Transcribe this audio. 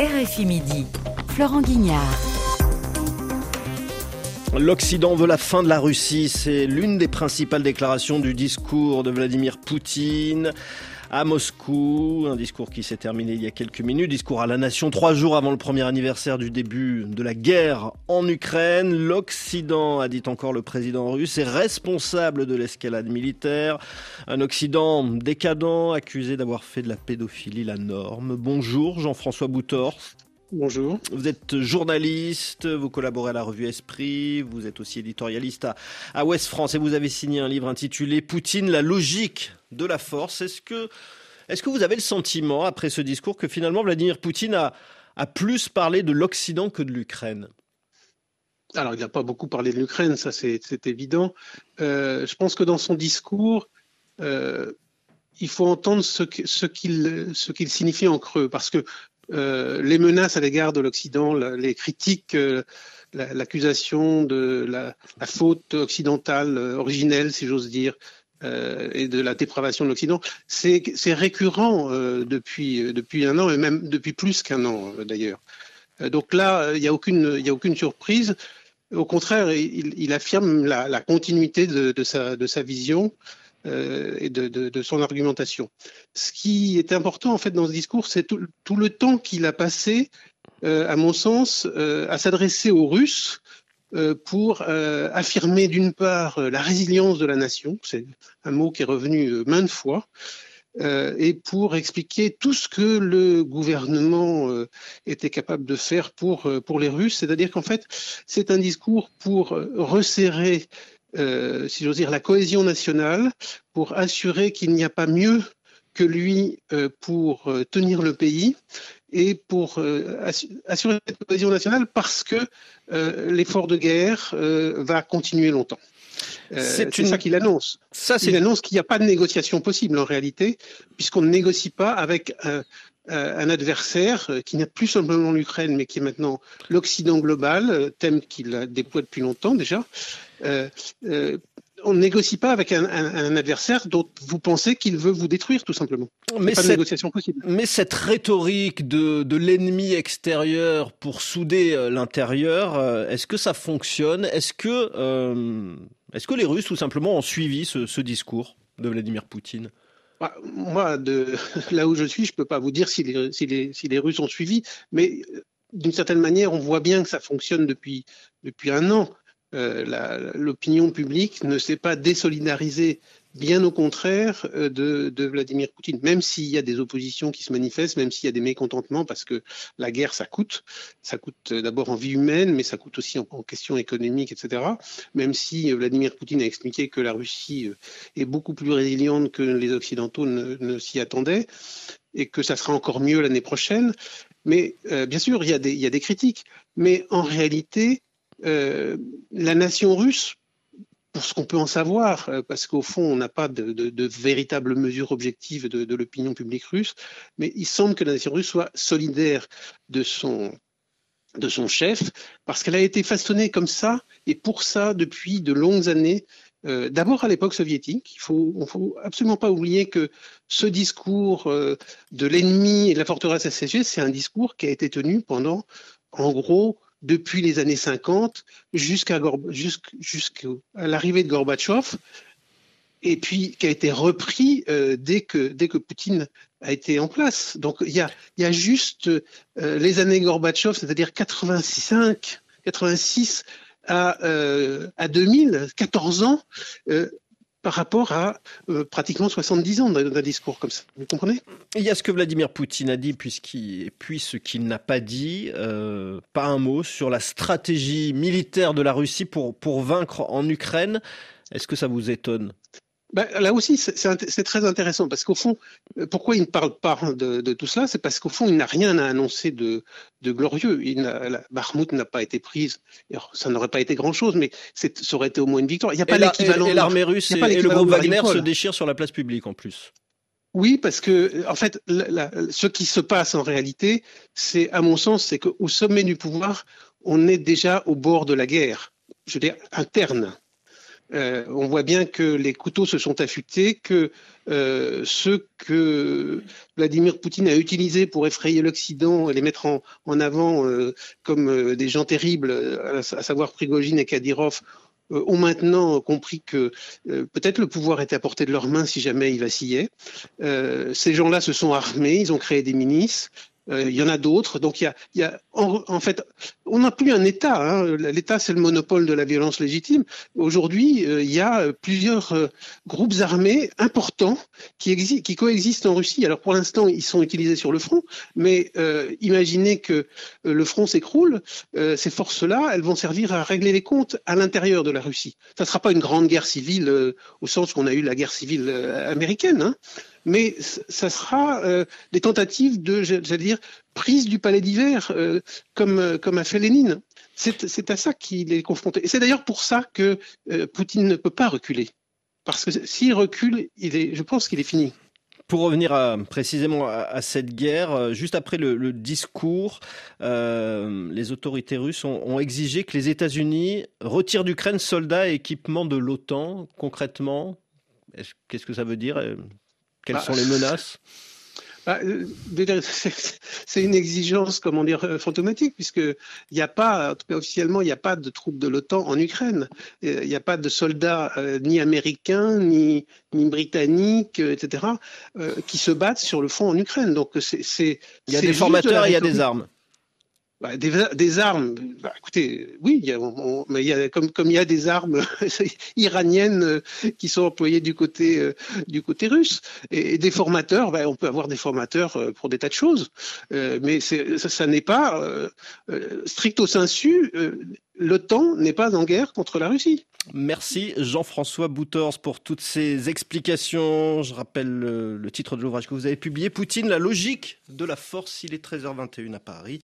RFI Midi, Florent Guignard. L'Occident veut la fin de la Russie, c'est l'une des principales déclarations du discours de Vladimir Poutine à Moscou, un discours qui s'est terminé il y a quelques minutes, discours à la nation trois jours avant le premier anniversaire du début de la guerre en Ukraine. L'Occident, a dit encore le président russe, est responsable de l'escalade militaire. Un Occident décadent, accusé d'avoir fait de la pédophilie la norme. Bonjour Jean-François Boutor. Bonjour. Vous êtes journaliste, vous collaborez à la revue Esprit, vous êtes aussi éditorialiste à, à Ouest France et vous avez signé un livre intitulé Poutine, la logique de la force. Est-ce que, est-ce que vous avez le sentiment, après ce discours, que finalement Vladimir Poutine a, plus parlé de l'Occident que de l'Ukraine? Alors, il n'a pas beaucoup parlé de l'Ukraine, ça c'est évident. Euh, je pense que dans son discours, euh, il faut entendre ce qu'il signifie en creux, parce que euh, les menaces à l'égard de l'Occident, les critiques, l'accusation de la, faute occidentale originelle, si j'ose dire, et de la dépravation de l'Occident, c'est récurrent depuis, depuis un an et même depuis plus qu'un an d'ailleurs. donc là, il n'y a, aucune, a aucune surprise. Au contraire, il, affirme la, continuité de, sa, vision euh, et de, son argumentation. Ce qui est important en fait dans ce discours, c'est tout, le temps qu'il a passé, euh, à mon sens, euh, à s'adresser aux Russes euh, pour euh, affirmer d'une part la résilience de la nation, c'est un mot qui est revenu maintes fois, et pour expliquer tout ce que le gouvernement était capable de faire pour, pour les Russes. C'est-à-dire qu'en fait, c'est un discours pour resserrer euh, si j'ose dire, la cohésion nationale pour assurer qu'il n'y a pas mieux que lui euh, pour euh, tenir le pays et pour assurer cette cohésion nationale parce que l'effort de guerre va continuer longtemps. c'est une... ça qu'il annonce. Ça, Il annonce qu'il n'y a pas de négociation possible en réalité, puisqu'on ne négocie pas avec un adversaire qui n'a plus simplement l'Ukraine, mais qui est maintenant l'Occident global, thème qu'il déploie depuis longtemps déjà, euh, euh, on ne négocie pas avec un, adversaire dont vous pensez qu'il veut vous détruire, tout simplement. Mais pas de négociation possible. Mais cette rhétorique de, l'ennemi extérieur pour souder euh, l'intérieur, est-ce que ça fonctionne? Est-ce que, est-ce que les Russes, tout simplement, ont suivi ce, discours de Vladimir Poutine? Bah, moi, de là où je suis, je ne peux pas vous dire si les, si les, si les Russes ont suivi, mais d'une certaine manière, on voit bien que ça fonctionne depuis, depuis un an. Euh, l'opinion publique ne s'est pas désolidarisée, bien au contraire, euh, de, Vladimir Poutine, même s'il y a des oppositions qui se manifestent, même s'il y a des mécontentements, parce que la guerre, ça coûte. Ça coûte d'abord en vie humaine, mais ça coûte aussi en, en question économique, etc. Même si Vladimir Poutine a expliqué que la Russie euh, est beaucoup plus résiliente que les Occidentaux ne, s'y attendaient, et que ça sera encore mieux l'année prochaine. Mais bien sûr, il y a des critiques. Mais en réalité, euh, la nation russe, pour ce qu'on peut en savoir, euh, parce qu'au fond, on n'a pas de, véritables mesures objectives de, l'opinion publique russe, mais il semble que la nation russe soit solidaire de son, de son chef, parce qu'elle a été façonnée comme ça, et pour ça depuis de longues années. Euh, D'abord à l'époque soviétique, il on faut absolument pas oublier que ce discours de l'ennemi et de la forteresse SSG, c'est un discours qui a été tenu pendant, en gros, depuis les années 50 jusqu'à l'arrivée de Gorbatchev, et puis qui a été repris euh, dès, que, Poutine a été en place. Donc il y a, y a juste euh, les années Gorbatchev, c'est-à-dire 85, 86 à, euh, à 2000, 14 ans, par rapport à euh, pratiquement 70 ans d'un discours comme ça. Vous comprenez? Il y a ce que Vladimir Poutine a dit, puis ce qu'il n'a pas dit, euh, pas un mot sur la stratégie militaire de la Russie pour vaincre en Ukraine. Est-ce que ça vous étonne? Ben, là aussi, c'est très intéressant parce qu'au fond, euh, pourquoi il ne parle pas de, de tout cela? C'est parce qu'au fond, il n'a rien à annoncer de, de glorieux. Il la n'a pas été prise. ça n'aurait pas été grand-chose, mais ça aurait été au moins une victoire. Il n'y a pas l'équivalent. Et, l'armée russe et, le groupe Wagner se déchirent sur la place publique en plus. Oui, parce que en fait, la, ce qui se passe en réalité, c'est à mon sens, c'est qu'au sommet du pouvoir, on est déjà au bord de la guerre. Je veux dire interne. Euh, on voit bien que les couteaux se sont affûtés, que euh, ceux que Vladimir Poutine a utilisés pour effrayer l'Occident et les mettre en, avant euh, comme des gens terribles, à, savoir Prigogine et Kadyrov, ont maintenant compris que peut-être le pouvoir était à portée de leurs mains si jamais ils vacillaient. ces gens-là se sont armés, ils ont créé des milices, il y en a d'autres. Donc il y a, il y a en, fait, on n'a plus un État. Hein. L'État, c'est le monopole de la violence légitime. Aujourd'hui, euh, il y a plusieurs euh, groupes armés importants qui, existent, qui coexistent en Russie. Alors pour l'instant, ils sont utilisés sur le front, mais imaginez que le front s'écroule. ces forces-là, elles vont servir à régler les comptes à l'intérieur de la Russie. Ça ne sera pas une grande guerre civile au sens qu'on a eu la guerre civile américaine. Hein mais ça sera euh, des tentatives de, j'allais dire, prise du palais d'hiver, euh, comme, euh, comme a fait Lénine. C'est à ça qu'il est confronté. Et c'est d'ailleurs pour ça que Poutine ne peut pas reculer. Parce que s'il recule, il est, je pense qu'il est fini. Pour revenir précisément à, cette guerre, juste après le, discours, les autorités russes ont, ont exigé que les États-Unis retirent d'Ukraine soldats et équipements de l'OTAN. Concrètement, qu'est-ce que ça veut dire quelles bah, sont les menaces? euh, c'est une exigence, comment dire, euh, fantomatique, puisque il n'y a pas, en tout cas officiellement, il n'y a pas de troupes de l'OTAN en Ukraine. Il n'y a pas de soldats euh, ni américains, ni, ni britanniques, etc., qui se battent sur le front en Ukraine. Donc c'est. Il y a des formateurs et il y a des armes. Bah, des, des, armes, bah, écoutez, oui, il y a, mais il y a, comme, comme il y a des armes iraniennes euh, qui sont employées du côté, euh, du côté russe, et, des formateurs, bah, on peut avoir des formateurs euh, pour des tas de choses, mais ça, ça n'est pas stricto sensu. L'OTAN n'est pas en guerre contre la Russie. Merci Jean-François Boutors pour toutes ces explications. Je rappelle le, le titre de l'ouvrage que vous avez publié, Poutine, la logique de la force. Il est 13h21 à Paris.